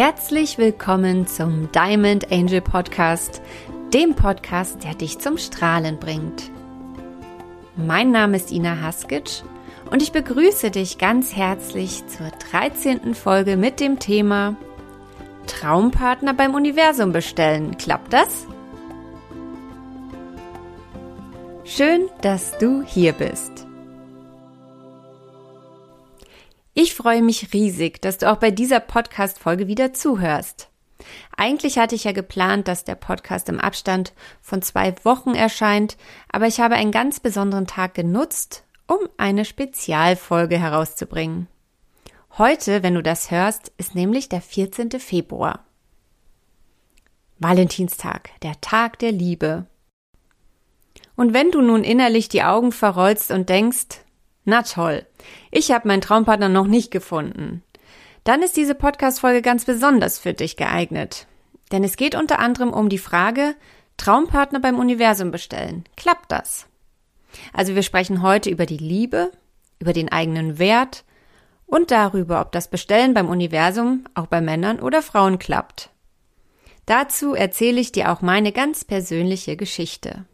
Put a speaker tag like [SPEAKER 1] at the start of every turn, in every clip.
[SPEAKER 1] Herzlich willkommen zum Diamond Angel Podcast, dem Podcast, der dich zum Strahlen bringt. Mein Name ist Ina Haskic und ich begrüße dich ganz herzlich zur 13. Folge mit dem Thema Traumpartner beim Universum bestellen. Klappt das? Schön, dass du hier bist. Ich freue mich riesig, dass du auch bei dieser Podcast-Folge wieder zuhörst. Eigentlich hatte ich ja geplant, dass der Podcast im Abstand von zwei Wochen erscheint, aber ich habe einen ganz besonderen Tag genutzt, um eine Spezialfolge herauszubringen. Heute, wenn du das hörst, ist nämlich der 14. Februar. Valentinstag, der Tag der Liebe. Und wenn du nun innerlich die Augen verrollst und denkst, na toll, ich habe meinen Traumpartner noch nicht gefunden. Dann ist diese Podcast-Folge ganz besonders für dich geeignet. Denn es geht unter anderem um die Frage, Traumpartner beim Universum bestellen. Klappt das? Also wir sprechen heute über die Liebe, über den eigenen Wert und darüber, ob das Bestellen beim Universum auch bei Männern oder Frauen klappt. Dazu erzähle ich dir auch meine ganz persönliche Geschichte.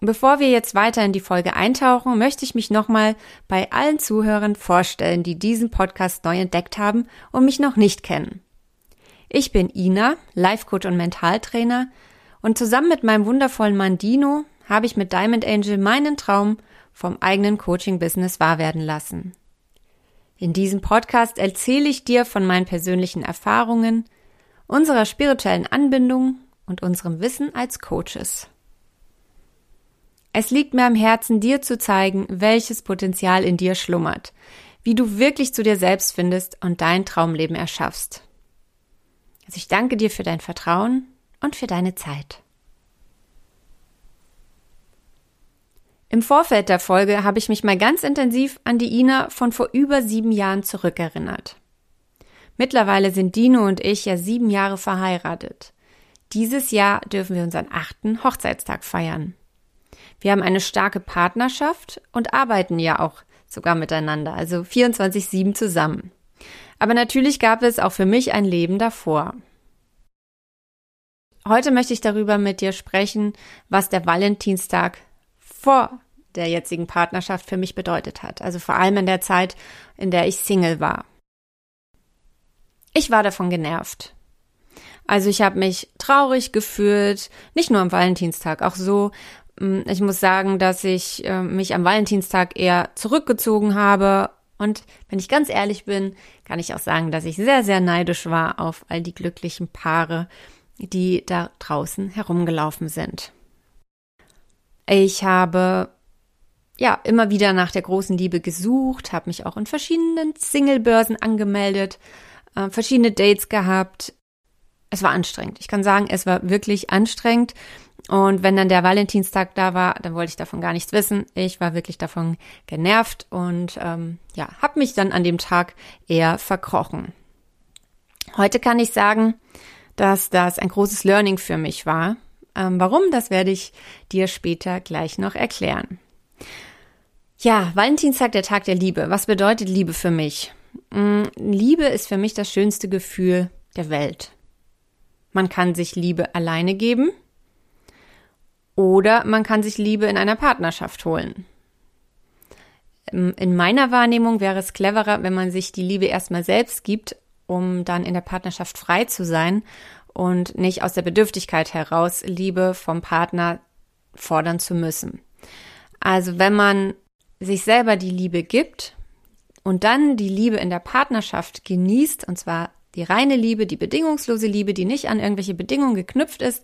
[SPEAKER 1] Bevor wir jetzt weiter in die Folge eintauchen, möchte ich mich nochmal bei allen Zuhörern vorstellen, die diesen Podcast neu entdeckt haben und mich noch nicht kennen. Ich bin Ina, Life Coach und Mentaltrainer und zusammen mit meinem wundervollen Mann Dino habe ich mit Diamond Angel meinen Traum vom eigenen Coaching-Business wahr werden lassen. In diesem Podcast erzähle ich dir von meinen persönlichen Erfahrungen, unserer spirituellen Anbindung und unserem Wissen als Coaches. Es liegt mir am Herzen, dir zu zeigen, welches Potenzial in dir schlummert, wie du wirklich zu dir selbst findest und dein Traumleben erschaffst. Also ich danke dir für dein Vertrauen und für deine Zeit. Im Vorfeld der Folge habe ich mich mal ganz intensiv an die Ina von vor über sieben Jahren zurückerinnert. Mittlerweile sind Dino und ich ja sieben Jahre verheiratet. Dieses Jahr dürfen wir unseren achten Hochzeitstag feiern. Wir haben eine starke Partnerschaft und arbeiten ja auch sogar miteinander, also 24-7 zusammen. Aber natürlich gab es auch für mich ein Leben davor. Heute möchte ich darüber mit dir sprechen, was der Valentinstag vor der jetzigen Partnerschaft für mich bedeutet hat. Also vor allem in der Zeit, in der ich Single war. Ich war davon genervt. Also ich habe mich traurig gefühlt, nicht nur am Valentinstag, auch so, ich muss sagen, dass ich äh, mich am Valentinstag eher zurückgezogen habe. Und wenn ich ganz ehrlich bin, kann ich auch sagen, dass ich sehr, sehr neidisch war auf all die glücklichen Paare, die da draußen herumgelaufen sind. Ich habe ja immer wieder nach der großen Liebe gesucht, habe mich auch in verschiedenen Singlebörsen angemeldet, äh, verschiedene Dates gehabt. Es war anstrengend. Ich kann sagen, es war wirklich anstrengend. Und wenn dann der Valentinstag da war, dann wollte ich davon gar nichts wissen. Ich war wirklich davon genervt und ähm, ja, habe mich dann an dem Tag eher verkrochen. Heute kann ich sagen, dass das ein großes Learning für mich war. Ähm, warum, das werde ich dir später gleich noch erklären. Ja, Valentinstag, der Tag der Liebe. Was bedeutet Liebe für mich? Mm, Liebe ist für mich das schönste Gefühl der Welt. Man kann sich Liebe alleine geben oder man kann sich Liebe in einer Partnerschaft holen. In meiner Wahrnehmung wäre es cleverer, wenn man sich die Liebe erstmal selbst gibt, um dann in der Partnerschaft frei zu sein und nicht aus der Bedürftigkeit heraus Liebe vom Partner fordern zu müssen. Also wenn man sich selber die Liebe gibt und dann die Liebe in der Partnerschaft genießt, und zwar die reine Liebe, die bedingungslose Liebe, die nicht an irgendwelche Bedingungen geknüpft ist,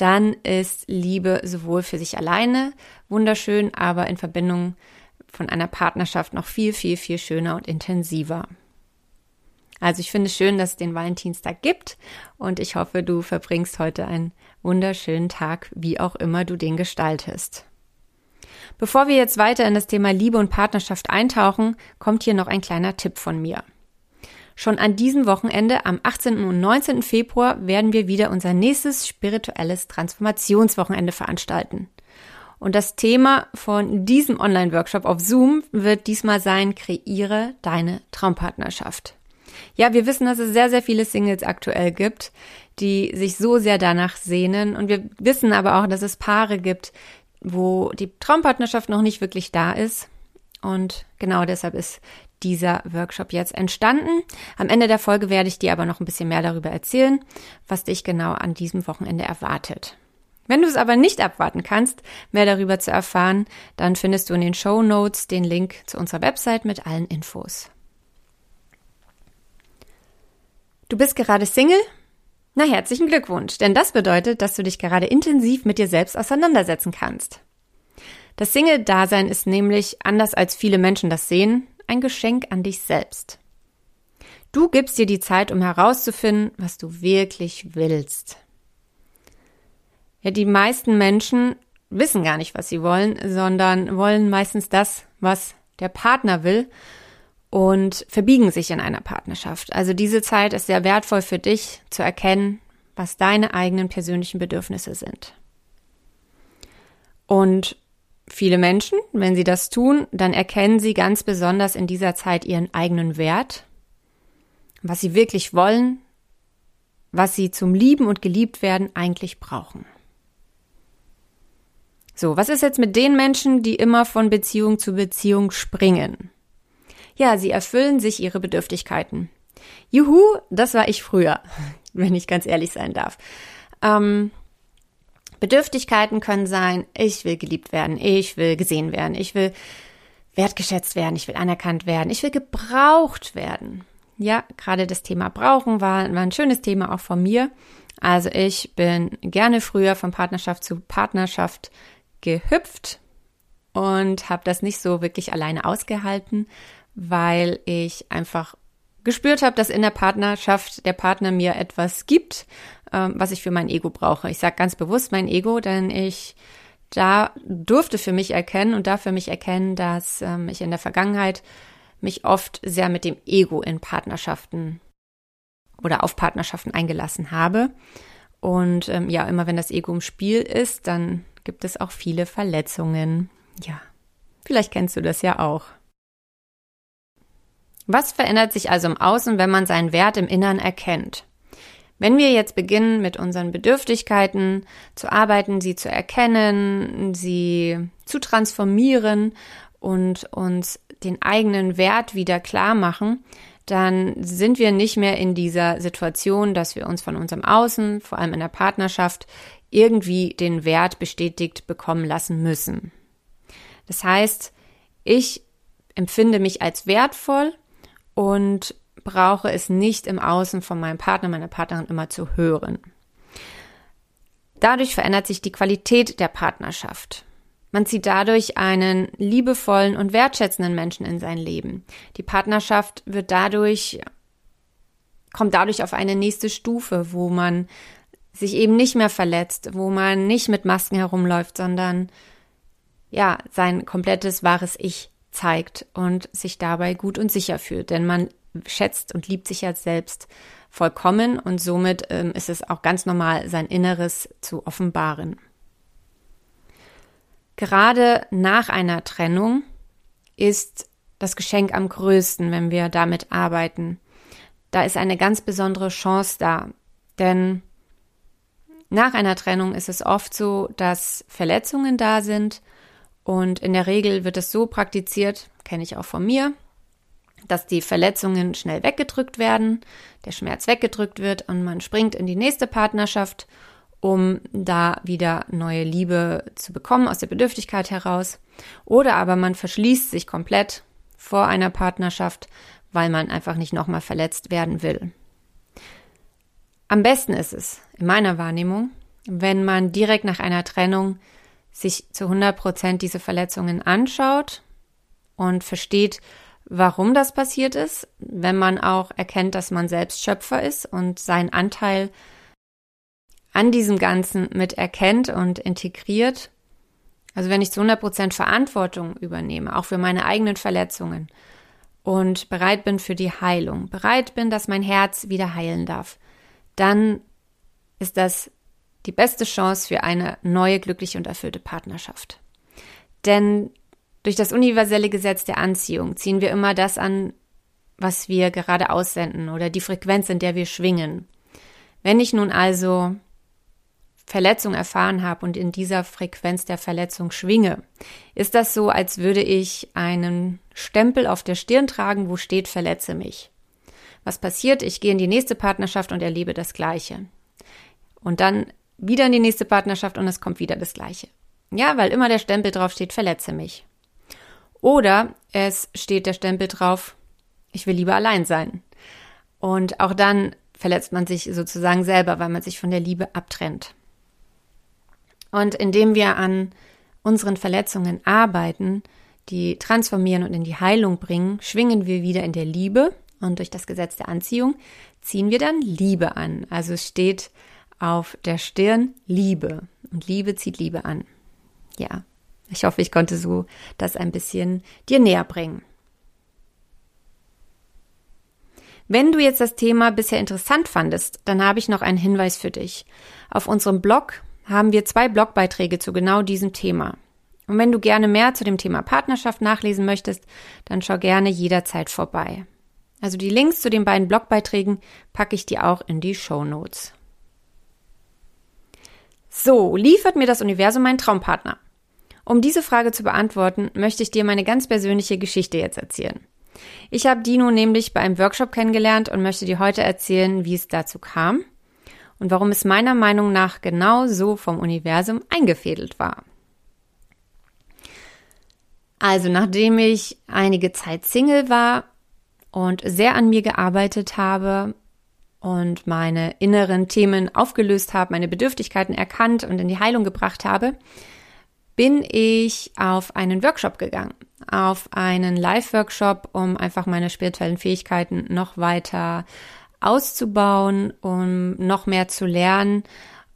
[SPEAKER 1] dann ist Liebe sowohl für sich alleine wunderschön, aber in Verbindung von einer Partnerschaft noch viel, viel, viel schöner und intensiver. Also ich finde es schön, dass es den Valentinstag gibt und ich hoffe, du verbringst heute einen wunderschönen Tag, wie auch immer du den gestaltest. Bevor wir jetzt weiter in das Thema Liebe und Partnerschaft eintauchen, kommt hier noch ein kleiner Tipp von mir. Schon an diesem Wochenende, am 18. und 19. Februar, werden wir wieder unser nächstes spirituelles Transformationswochenende veranstalten. Und das Thema von diesem Online-Workshop auf Zoom wird diesmal sein, kreiere deine Traumpartnerschaft. Ja, wir wissen, dass es sehr, sehr viele Singles aktuell gibt, die sich so sehr danach sehnen. Und wir wissen aber auch, dass es Paare gibt, wo die Traumpartnerschaft noch nicht wirklich da ist. Und genau deshalb ist dieser Workshop jetzt entstanden. Am Ende der Folge werde ich dir aber noch ein bisschen mehr darüber erzählen, was dich genau an diesem Wochenende erwartet. Wenn du es aber nicht abwarten kannst, mehr darüber zu erfahren, dann findest du in den Show Notes den Link zu unserer Website mit allen Infos. Du bist gerade Single? Na, herzlichen Glückwunsch, denn das bedeutet, dass du dich gerade intensiv mit dir selbst auseinandersetzen kannst. Das Single-Dasein ist nämlich, anders als viele Menschen das sehen, ein Geschenk an dich selbst. Du gibst dir die Zeit, um herauszufinden, was du wirklich willst. Ja, die meisten Menschen wissen gar nicht, was sie wollen, sondern wollen meistens das, was der Partner will und verbiegen sich in einer Partnerschaft. Also diese Zeit ist sehr wertvoll für dich zu erkennen, was deine eigenen persönlichen Bedürfnisse sind. Und viele Menschen, wenn sie das tun, dann erkennen sie ganz besonders in dieser Zeit ihren eigenen Wert, was sie wirklich wollen, was sie zum Lieben und geliebt werden eigentlich brauchen. So, was ist jetzt mit den Menschen, die immer von Beziehung zu Beziehung springen? Ja, sie erfüllen sich ihre Bedürftigkeiten. Juhu, das war ich früher, wenn ich ganz ehrlich sein darf. Ähm, Bedürftigkeiten können sein, ich will geliebt werden, ich will gesehen werden, ich will wertgeschätzt werden, ich will anerkannt werden, ich will gebraucht werden. Ja, gerade das Thema Brauchen war, war ein schönes Thema auch von mir. Also ich bin gerne früher von Partnerschaft zu Partnerschaft gehüpft und habe das nicht so wirklich alleine ausgehalten, weil ich einfach gespürt habe, dass in der Partnerschaft der Partner mir etwas gibt, ähm, was ich für mein Ego brauche. Ich sage ganz bewusst mein Ego, denn ich da durfte für mich erkennen und darf für mich erkennen, dass ähm, ich in der Vergangenheit mich oft sehr mit dem Ego in Partnerschaften oder auf Partnerschaften eingelassen habe. Und ähm, ja, immer wenn das Ego im Spiel ist, dann gibt es auch viele Verletzungen. Ja, vielleicht kennst du das ja auch. Was verändert sich also im Außen, wenn man seinen Wert im Innern erkennt? Wenn wir jetzt beginnen, mit unseren Bedürftigkeiten zu arbeiten, sie zu erkennen, sie zu transformieren und uns den eigenen Wert wieder klar machen, dann sind wir nicht mehr in dieser Situation, dass wir uns von unserem Außen, vor allem in der Partnerschaft, irgendwie den Wert bestätigt bekommen lassen müssen. Das heißt, ich empfinde mich als wertvoll und brauche es nicht im Außen von meinem Partner, meiner Partnerin immer zu hören. Dadurch verändert sich die Qualität der Partnerschaft. Man zieht dadurch einen liebevollen und wertschätzenden Menschen in sein Leben. Die Partnerschaft wird dadurch, kommt dadurch auf eine nächste Stufe, wo man sich eben nicht mehr verletzt, wo man nicht mit Masken herumläuft, sondern ja, sein komplettes wahres Ich zeigt und sich dabei gut und sicher fühlt. Denn man schätzt und liebt sich ja selbst vollkommen und somit ähm, ist es auch ganz normal, sein Inneres zu offenbaren. Gerade nach einer Trennung ist das Geschenk am größten, wenn wir damit arbeiten. Da ist eine ganz besondere Chance da, denn nach einer Trennung ist es oft so, dass Verletzungen da sind und in der Regel wird es so praktiziert, kenne ich auch von mir, dass die Verletzungen schnell weggedrückt werden, der Schmerz weggedrückt wird und man springt in die nächste Partnerschaft, um da wieder neue Liebe zu bekommen aus der Bedürftigkeit heraus. Oder aber man verschließt sich komplett vor einer Partnerschaft, weil man einfach nicht nochmal verletzt werden will. Am besten ist es, in meiner Wahrnehmung, wenn man direkt nach einer Trennung sich zu 100 Prozent diese Verletzungen anschaut und versteht, warum das passiert ist, wenn man auch erkennt, dass man selbst Schöpfer ist und seinen Anteil an diesem Ganzen mit erkennt und integriert. Also wenn ich zu 100 Prozent Verantwortung übernehme, auch für meine eigenen Verletzungen und bereit bin für die Heilung, bereit bin, dass mein Herz wieder heilen darf, dann ist das die beste Chance für eine neue, glückliche und erfüllte Partnerschaft. Denn durch das universelle Gesetz der Anziehung ziehen wir immer das an, was wir gerade aussenden oder die Frequenz, in der wir schwingen. Wenn ich nun also Verletzung erfahren habe und in dieser Frequenz der Verletzung schwinge, ist das so, als würde ich einen Stempel auf der Stirn tragen, wo steht, verletze mich. Was passiert? Ich gehe in die nächste Partnerschaft und erlebe das Gleiche. Und dann wieder in die nächste Partnerschaft und es kommt wieder das Gleiche. Ja, weil immer der Stempel drauf steht, verletze mich. Oder es steht der Stempel drauf, ich will lieber allein sein. Und auch dann verletzt man sich sozusagen selber, weil man sich von der Liebe abtrennt. Und indem wir an unseren Verletzungen arbeiten, die transformieren und in die Heilung bringen, schwingen wir wieder in der Liebe und durch das Gesetz der Anziehung ziehen wir dann Liebe an. Also es steht auf der Stirn Liebe und Liebe zieht Liebe an. Ja, ich hoffe, ich konnte so das ein bisschen dir näher bringen. Wenn du jetzt das Thema bisher interessant fandest, dann habe ich noch einen Hinweis für dich. Auf unserem Blog haben wir zwei Blogbeiträge zu genau diesem Thema. Und wenn du gerne mehr zu dem Thema Partnerschaft nachlesen möchtest, dann schau gerne jederzeit vorbei. Also die Links zu den beiden Blogbeiträgen packe ich dir auch in die Show Notes. So, liefert mir das Universum meinen Traumpartner? Um diese Frage zu beantworten, möchte ich dir meine ganz persönliche Geschichte jetzt erzählen. Ich habe Dino nämlich bei einem Workshop kennengelernt und möchte dir heute erzählen, wie es dazu kam und warum es meiner Meinung nach genau so vom Universum eingefädelt war. Also, nachdem ich einige Zeit Single war und sehr an mir gearbeitet habe und meine inneren Themen aufgelöst habe, meine Bedürftigkeiten erkannt und in die Heilung gebracht habe, bin ich auf einen Workshop gegangen, auf einen Live-Workshop, um einfach meine spirituellen Fähigkeiten noch weiter auszubauen, um noch mehr zu lernen,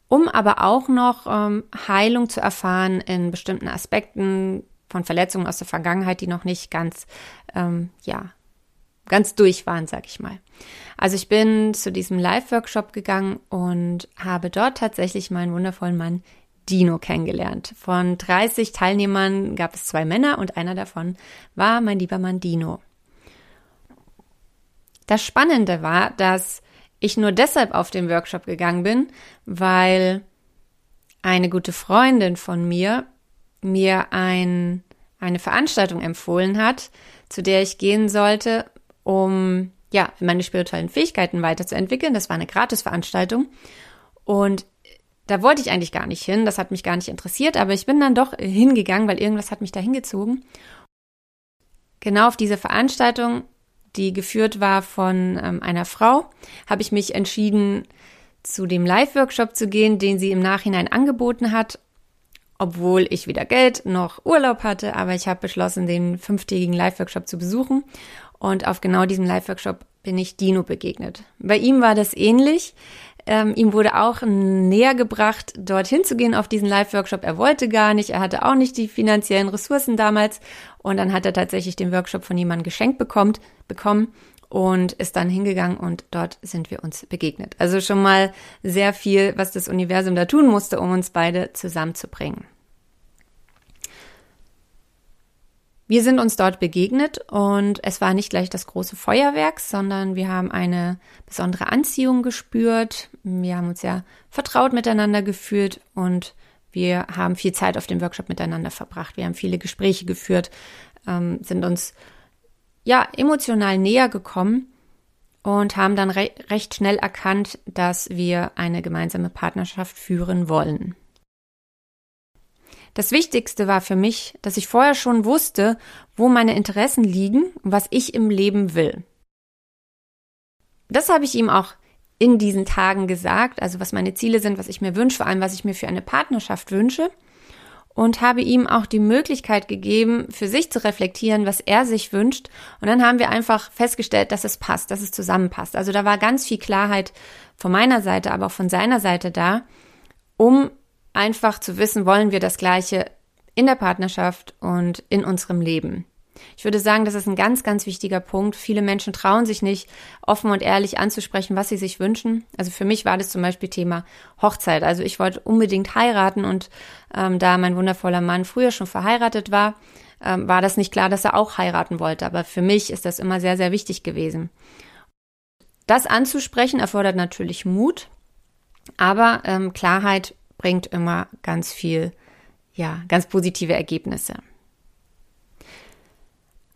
[SPEAKER 1] um aber auch noch ähm, Heilung zu erfahren in bestimmten Aspekten von Verletzungen aus der Vergangenheit, die noch nicht ganz, ähm, ja, ganz durch waren, sag ich mal. Also ich bin zu diesem Live-Workshop gegangen und habe dort tatsächlich meinen wundervollen Mann Dino kennengelernt. Von 30 Teilnehmern gab es zwei Männer und einer davon war mein lieber Mann Dino. Das Spannende war, dass ich nur deshalb auf den Workshop gegangen bin, weil eine gute Freundin von mir mir ein, eine Veranstaltung empfohlen hat, zu der ich gehen sollte, um ja, meine spirituellen Fähigkeiten weiterzuentwickeln. Das war eine Gratisveranstaltung. Und da wollte ich eigentlich gar nicht hin. Das hat mich gar nicht interessiert, aber ich bin dann doch hingegangen, weil irgendwas hat mich da hingezogen. Genau auf diese Veranstaltung die geführt war von ähm, einer Frau, habe ich mich entschieden, zu dem Live-Workshop zu gehen, den sie im Nachhinein angeboten hat, obwohl ich weder Geld noch Urlaub hatte, aber ich habe beschlossen, den fünftägigen Live-Workshop zu besuchen. Und auf genau diesem Live-Workshop bin ich Dino begegnet. Bei ihm war das ähnlich. Ähm, ihm wurde auch näher gebracht, dorthin zu gehen auf diesen Live-Workshop. Er wollte gar nicht, er hatte auch nicht die finanziellen Ressourcen damals. Und dann hat er tatsächlich den Workshop von jemandem geschenkt bekommt, bekommen und ist dann hingegangen und dort sind wir uns begegnet. Also schon mal sehr viel, was das Universum da tun musste, um uns beide zusammenzubringen. Wir sind uns dort begegnet und es war nicht gleich das große Feuerwerk, sondern wir haben eine besondere Anziehung gespürt. Wir haben uns ja vertraut miteinander gefühlt und wir haben viel Zeit auf dem Workshop miteinander verbracht. Wir haben viele Gespräche geführt, ähm, sind uns ja emotional näher gekommen und haben dann re recht schnell erkannt, dass wir eine gemeinsame Partnerschaft führen wollen. Das Wichtigste war für mich, dass ich vorher schon wusste, wo meine Interessen liegen und was ich im Leben will. Das habe ich ihm auch in diesen Tagen gesagt, also was meine Ziele sind, was ich mir wünsche, vor allem was ich mir für eine Partnerschaft wünsche und habe ihm auch die Möglichkeit gegeben, für sich zu reflektieren, was er sich wünscht. Und dann haben wir einfach festgestellt, dass es passt, dass es zusammenpasst. Also da war ganz viel Klarheit von meiner Seite, aber auch von seiner Seite da, um einfach zu wissen, wollen wir das Gleiche in der Partnerschaft und in unserem Leben. Ich würde sagen, das ist ein ganz, ganz wichtiger Punkt. Viele Menschen trauen sich nicht, offen und ehrlich anzusprechen, was sie sich wünschen. Also für mich war das zum Beispiel Thema Hochzeit. Also ich wollte unbedingt heiraten und ähm, da mein wundervoller Mann früher schon verheiratet war, ähm, war das nicht klar, dass er auch heiraten wollte. Aber für mich ist das immer sehr, sehr wichtig gewesen. Das anzusprechen erfordert natürlich Mut, aber ähm, Klarheit bringt immer ganz viel, ja, ganz positive Ergebnisse.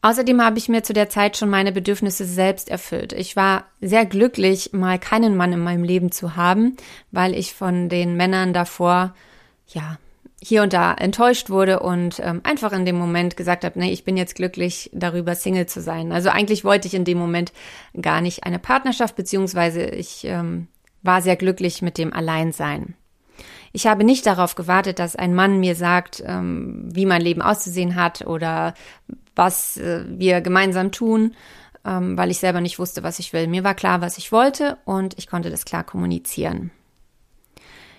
[SPEAKER 1] Außerdem habe ich mir zu der Zeit schon meine Bedürfnisse selbst erfüllt. Ich war sehr glücklich, mal keinen Mann in meinem Leben zu haben, weil ich von den Männern davor, ja, hier und da enttäuscht wurde und ähm, einfach in dem Moment gesagt habe, nee, ich bin jetzt glücklich darüber, Single zu sein. Also eigentlich wollte ich in dem Moment gar nicht eine Partnerschaft, beziehungsweise ich ähm, war sehr glücklich mit dem Alleinsein. Ich habe nicht darauf gewartet, dass ein Mann mir sagt, ähm, wie mein Leben auszusehen hat oder was äh, wir gemeinsam tun, ähm, weil ich selber nicht wusste, was ich will. Mir war klar, was ich wollte und ich konnte das klar kommunizieren.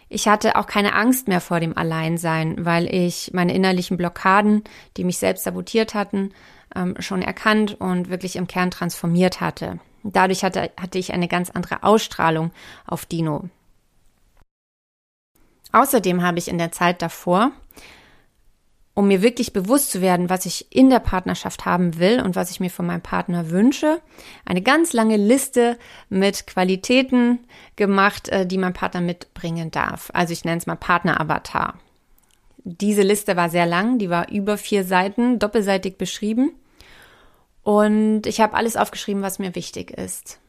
[SPEAKER 1] Ich hatte auch keine Angst mehr vor dem Alleinsein, weil ich meine innerlichen Blockaden, die mich selbst sabotiert hatten, ähm, schon erkannt und wirklich im Kern transformiert hatte. Dadurch hatte, hatte ich eine ganz andere Ausstrahlung auf Dino. Außerdem habe ich in der Zeit davor, um mir wirklich bewusst zu werden, was ich in der Partnerschaft haben will und was ich mir von meinem Partner wünsche, eine ganz lange Liste mit Qualitäten gemacht, äh, die mein Partner mitbringen darf. Also ich nenne es mal Partner-Avatar. Diese Liste war sehr lang, die war über vier Seiten, doppelseitig beschrieben. Und ich habe alles aufgeschrieben, was mir wichtig ist.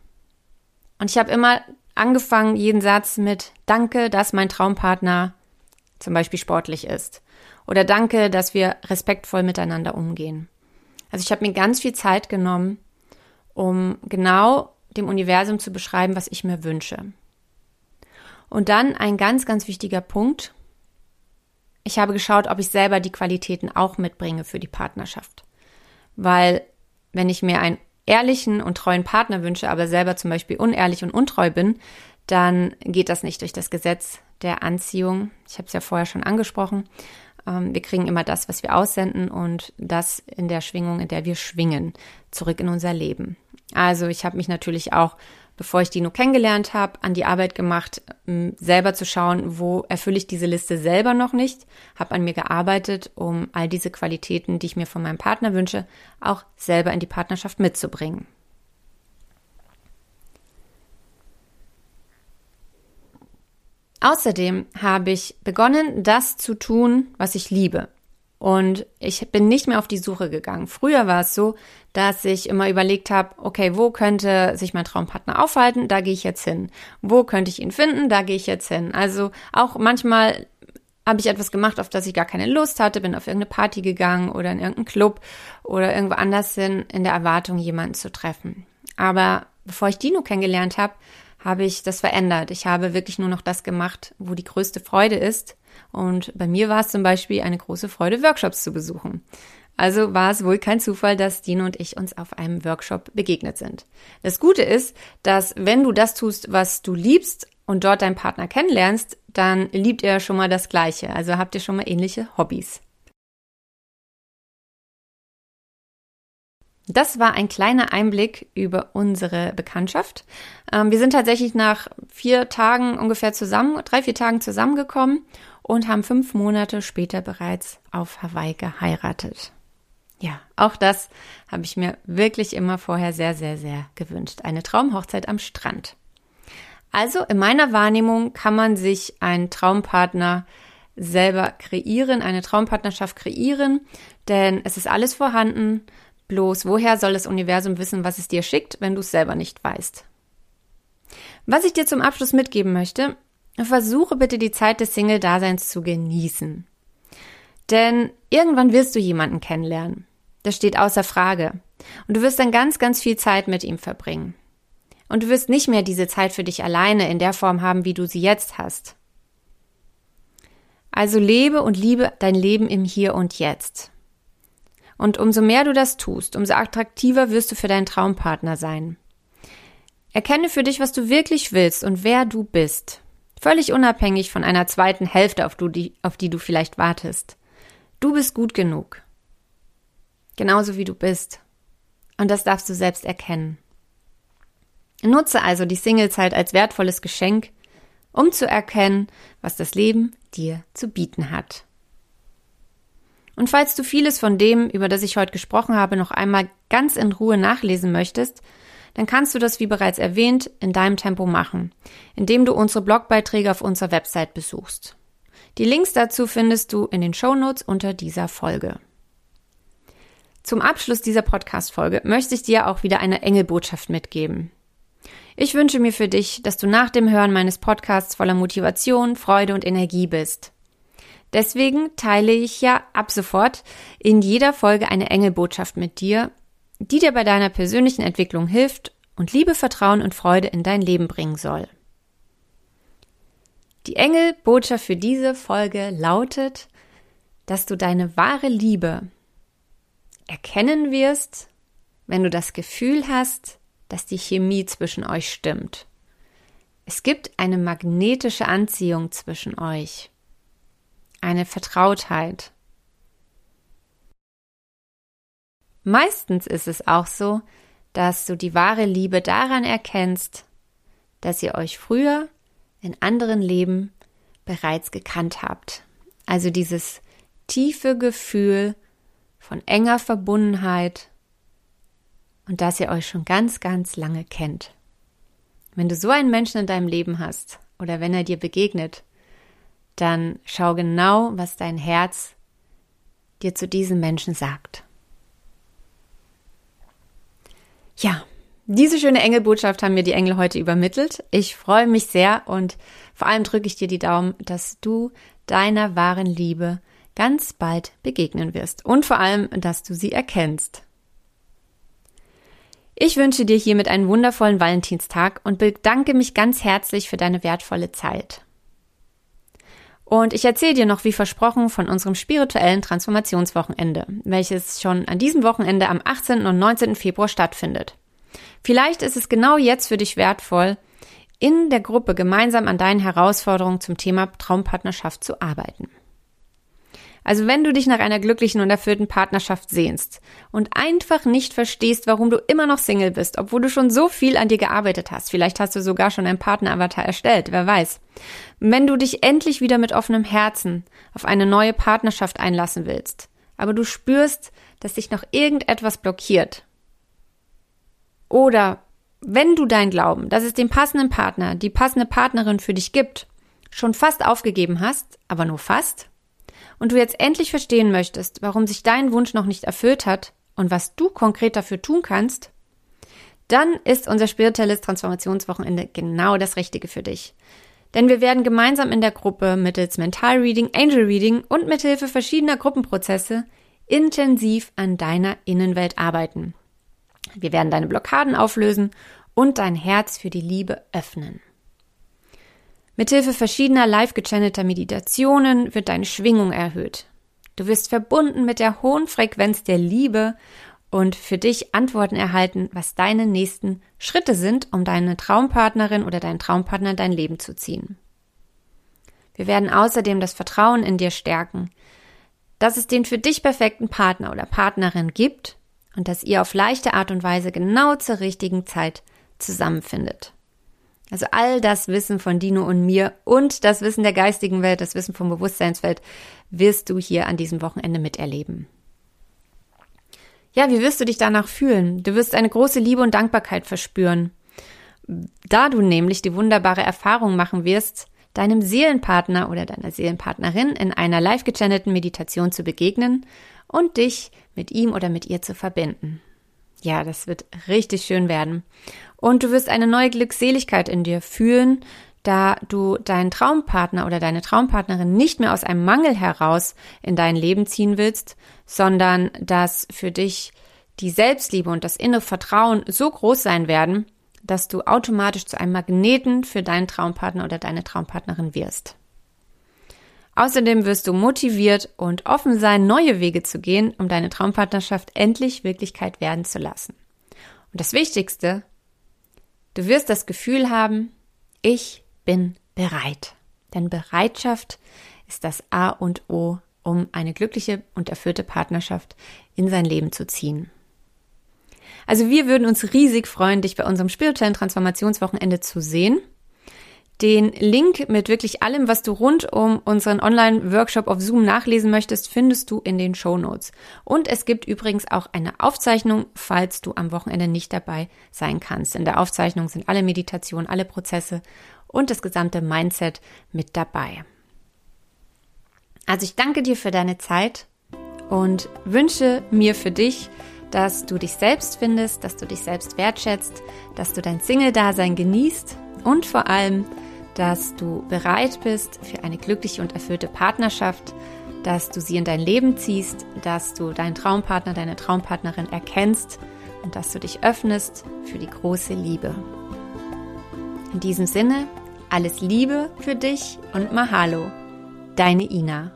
[SPEAKER 1] Und ich habe immer angefangen, jeden Satz mit Danke, dass mein Traumpartner zum Beispiel sportlich ist. Oder Danke, dass wir respektvoll miteinander umgehen. Also ich habe mir ganz viel Zeit genommen, um genau dem Universum zu beschreiben, was ich mir wünsche. Und dann ein ganz, ganz wichtiger Punkt. Ich habe geschaut, ob ich selber die Qualitäten auch mitbringe für die Partnerschaft. Weil wenn ich mir einen ehrlichen und treuen Partner wünsche, aber selber zum Beispiel unehrlich und untreu bin, dann geht das nicht durch das Gesetz der Anziehung. Ich habe es ja vorher schon angesprochen. Ähm, wir kriegen immer das, was wir aussenden und das in der Schwingung, in der wir schwingen, zurück in unser Leben. Also ich habe mich natürlich auch bevor ich Dino kennengelernt habe, an die Arbeit gemacht, selber zu schauen, wo erfülle ich diese Liste selber noch nicht, habe an mir gearbeitet, um all diese Qualitäten, die ich mir von meinem Partner wünsche, auch selber in die Partnerschaft mitzubringen. Außerdem habe ich begonnen, das zu tun, was ich liebe. Und ich bin nicht mehr auf die Suche gegangen. Früher war es so, dass ich immer überlegt habe, okay, wo könnte sich mein Traumpartner aufhalten? Da gehe ich jetzt hin. Wo könnte ich ihn finden? Da gehe ich jetzt hin. Also auch manchmal habe ich etwas gemacht, auf das ich gar keine Lust hatte, bin auf irgendeine Party gegangen oder in irgendeinen Club oder irgendwo anders hin, in der Erwartung, jemanden zu treffen. Aber bevor ich Dino kennengelernt habe, habe ich das verändert. Ich habe wirklich nur noch das gemacht, wo die größte Freude ist und bei mir war es zum Beispiel eine große Freude, Workshops zu besuchen. Also war es wohl kein Zufall, dass Dino und ich uns auf einem Workshop begegnet sind. Das Gute ist, dass wenn du das tust, was du liebst und dort deinen Partner kennenlernst, dann liebt ihr schon mal das Gleiche. Also habt ihr schon mal ähnliche Hobbys. Das war ein kleiner Einblick über unsere Bekanntschaft. Ähm, wir sind tatsächlich nach vier Tagen ungefähr zusammen, drei, vier Tagen zusammengekommen und haben fünf Monate später bereits auf Hawaii geheiratet. Ja, auch das habe ich mir wirklich immer vorher sehr, sehr, sehr gewünscht. Eine Traumhochzeit am Strand. Also in meiner Wahrnehmung kann man sich einen Traumpartner selber kreieren, eine Traumpartnerschaft kreieren, denn es ist alles vorhanden. Bloß woher soll das Universum wissen, was es dir schickt, wenn du es selber nicht weißt? Was ich dir zum Abschluss mitgeben möchte, versuche bitte die Zeit des Single-Daseins zu genießen. Denn irgendwann wirst du jemanden kennenlernen. Das steht außer Frage. Und du wirst dann ganz, ganz viel Zeit mit ihm verbringen. Und du wirst nicht mehr diese Zeit für dich alleine in der Form haben, wie du sie jetzt hast. Also lebe und liebe dein Leben im Hier und Jetzt. Und umso mehr du das tust, umso attraktiver wirst du für deinen Traumpartner sein. Erkenne für dich, was du wirklich willst und wer du bist. Völlig unabhängig von einer zweiten Hälfte, auf, die, auf die du vielleicht wartest. Du bist gut genug. Genauso wie du bist. Und das darfst du selbst erkennen. Nutze also die Singlezeit als wertvolles Geschenk, um zu erkennen, was das Leben dir zu bieten hat. Und falls du vieles von dem, über das ich heute gesprochen habe, noch einmal ganz in Ruhe nachlesen möchtest, dann kannst du das, wie bereits erwähnt, in deinem Tempo machen, indem du unsere Blogbeiträge auf unserer Website besuchst. Die Links dazu findest du in den Shownotes unter dieser Folge. Zum Abschluss dieser Podcast-Folge möchte ich dir auch wieder eine Engelbotschaft mitgeben. Ich wünsche mir für dich, dass du nach dem Hören meines Podcasts voller Motivation, Freude und Energie bist. Deswegen teile ich ja ab sofort in jeder Folge eine Engelbotschaft mit dir, die dir bei deiner persönlichen Entwicklung hilft und Liebe, Vertrauen und Freude in dein Leben bringen soll. Die Engelbotschaft für diese Folge lautet, dass du deine wahre Liebe erkennen wirst, wenn du das Gefühl hast, dass die Chemie zwischen euch stimmt. Es gibt eine magnetische Anziehung zwischen euch, eine Vertrautheit. Meistens ist es auch so, dass du die wahre Liebe daran erkennst, dass ihr euch früher in anderen Leben bereits gekannt habt. Also dieses tiefe Gefühl von enger Verbundenheit und dass ihr euch schon ganz, ganz lange kennt. Wenn du so einen Menschen in deinem Leben hast oder wenn er dir begegnet, dann schau genau, was dein Herz dir zu diesem Menschen sagt. Ja, diese schöne Engelbotschaft haben mir die Engel heute übermittelt. Ich freue mich sehr und vor allem drücke ich dir die Daumen, dass du deiner wahren Liebe ganz bald begegnen wirst und vor allem, dass du sie erkennst. Ich wünsche dir hiermit einen wundervollen Valentinstag und bedanke mich ganz herzlich für deine wertvolle Zeit. Und ich erzähle dir noch, wie versprochen, von unserem spirituellen Transformationswochenende, welches schon an diesem Wochenende am 18. und 19. Februar stattfindet. Vielleicht ist es genau jetzt für dich wertvoll, in der Gruppe gemeinsam an deinen Herausforderungen zum Thema Traumpartnerschaft zu arbeiten. Also wenn du dich nach einer glücklichen und erfüllten Partnerschaft sehnst und einfach nicht verstehst, warum du immer noch Single bist, obwohl du schon so viel an dir gearbeitet hast, vielleicht hast du sogar schon einen Partneravatar erstellt, wer weiß. Wenn du dich endlich wieder mit offenem Herzen auf eine neue Partnerschaft einlassen willst, aber du spürst, dass dich noch irgendetwas blockiert. Oder wenn du dein Glauben, dass es den passenden Partner, die passende Partnerin für dich gibt, schon fast aufgegeben hast, aber nur fast, und du jetzt endlich verstehen möchtest, warum sich dein Wunsch noch nicht erfüllt hat und was du konkret dafür tun kannst, dann ist unser spirituelles Transformationswochenende genau das Richtige für dich. Denn wir werden gemeinsam in der Gruppe mittels Mental Reading, Angel Reading und mithilfe verschiedener Gruppenprozesse intensiv an deiner Innenwelt arbeiten. Wir werden deine Blockaden auflösen und dein Herz für die Liebe öffnen. Mithilfe verschiedener live gechannelter Meditationen wird deine Schwingung erhöht. Du wirst verbunden mit der hohen Frequenz der Liebe und für dich Antworten erhalten, was deine nächsten Schritte sind, um deine Traumpartnerin oder deinen Traumpartner in dein Leben zu ziehen. Wir werden außerdem das Vertrauen in dir stärken, dass es den für dich perfekten Partner oder Partnerin gibt und dass ihr auf leichte Art und Weise genau zur richtigen Zeit zusammenfindet. Also all das Wissen von Dino und mir und das Wissen der geistigen Welt, das Wissen vom Bewusstseinswelt wirst du hier an diesem Wochenende miterleben. Ja, wie wirst du dich danach fühlen? Du wirst eine große Liebe und Dankbarkeit verspüren, da du nämlich die wunderbare Erfahrung machen wirst, deinem Seelenpartner oder deiner Seelenpartnerin in einer live gechannelten Meditation zu begegnen und dich mit ihm oder mit ihr zu verbinden. Ja, das wird richtig schön werden. Und du wirst eine neue Glückseligkeit in dir fühlen, da du deinen Traumpartner oder deine Traumpartnerin nicht mehr aus einem Mangel heraus in dein Leben ziehen willst, sondern dass für dich die Selbstliebe und das innere Vertrauen so groß sein werden, dass du automatisch zu einem Magneten für deinen Traumpartner oder deine Traumpartnerin wirst. Außerdem wirst du motiviert und offen sein, neue Wege zu gehen, um deine Traumpartnerschaft endlich Wirklichkeit werden zu lassen. Und das Wichtigste, du wirst das Gefühl haben, ich bin bereit. Denn Bereitschaft ist das A und O, um eine glückliche und erfüllte Partnerschaft in sein Leben zu ziehen. Also wir würden uns riesig freuen, dich bei unserem spirituellen Transformationswochenende zu sehen. Den Link mit wirklich allem, was du rund um unseren Online-Workshop auf Zoom nachlesen möchtest, findest du in den Show Notes. Und es gibt übrigens auch eine Aufzeichnung, falls du am Wochenende nicht dabei sein kannst. In der Aufzeichnung sind alle Meditationen, alle Prozesse und das gesamte Mindset mit dabei. Also ich danke dir für deine Zeit und wünsche mir für dich, dass du dich selbst findest, dass du dich selbst wertschätzt, dass du dein Single-Dasein genießt und vor allem, dass du bereit bist für eine glückliche und erfüllte Partnerschaft, dass du sie in dein Leben ziehst, dass du deinen Traumpartner, deine Traumpartnerin erkennst und dass du dich öffnest für die große Liebe. In diesem Sinne, alles Liebe für dich und Mahalo, deine Ina.